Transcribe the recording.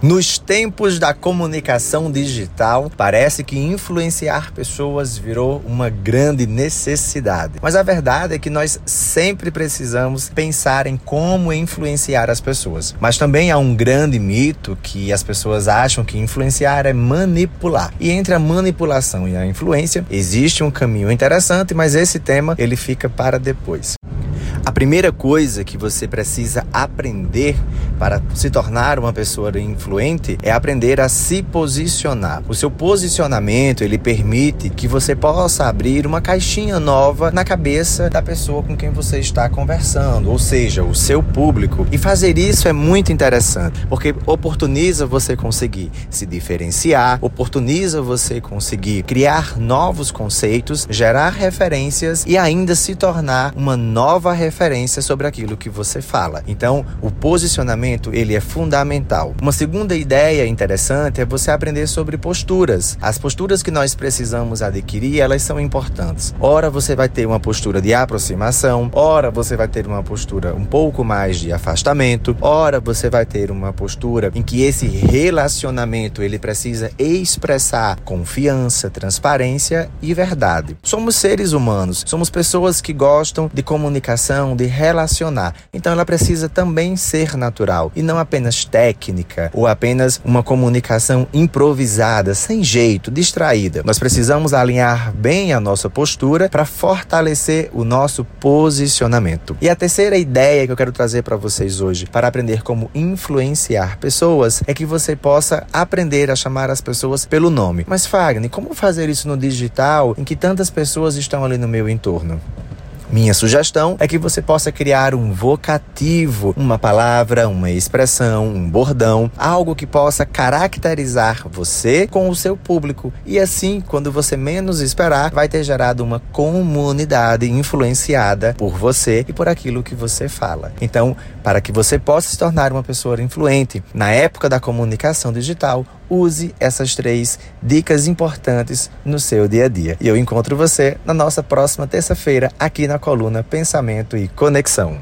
Nos tempos da comunicação digital, parece que influenciar pessoas virou uma grande necessidade. Mas a verdade é que nós sempre precisamos pensar em como influenciar as pessoas. Mas também há um grande mito que as pessoas acham que influenciar é manipular. E entre a manipulação e a influência existe um caminho interessante, mas esse tema ele fica para depois. A primeira coisa que você precisa aprender para se tornar uma pessoa influente é aprender a se posicionar. O seu posicionamento, ele permite que você possa abrir uma caixinha nova na cabeça da pessoa com quem você está conversando, ou seja, o seu público. E fazer isso é muito interessante, porque oportuniza você conseguir se diferenciar, oportuniza você conseguir criar novos conceitos, gerar referências e ainda se tornar uma nova referência sobre aquilo que você fala. Então, o posicionamento ele é fundamental. Uma segunda ideia interessante é você aprender sobre posturas. As posturas que nós precisamos adquirir, elas são importantes. Ora você vai ter uma postura de aproximação, ora você vai ter uma postura um pouco mais de afastamento, ora você vai ter uma postura em que esse relacionamento ele precisa expressar confiança, transparência e verdade. Somos seres humanos, somos pessoas que gostam de comunicação de relacionar. Então ela precisa também ser natural e não apenas técnica ou apenas uma comunicação improvisada, sem jeito, distraída. Nós precisamos alinhar bem a nossa postura para fortalecer o nosso posicionamento. E a terceira ideia que eu quero trazer para vocês hoje, para aprender como influenciar pessoas, é que você possa aprender a chamar as pessoas pelo nome. Mas Fagner, como fazer isso no digital em que tantas pessoas estão ali no meu entorno? Minha sugestão é que você possa criar um vocativo, uma palavra, uma expressão, um bordão, algo que possa caracterizar você com o seu público. E assim, quando você menos esperar, vai ter gerado uma comunidade influenciada por você e por aquilo que você fala. Então, para que você possa se tornar uma pessoa influente na época da comunicação digital, use essas três dicas importantes no seu dia a dia. E eu encontro você na nossa próxima terça-feira aqui na coluna Pensamento e Conexão.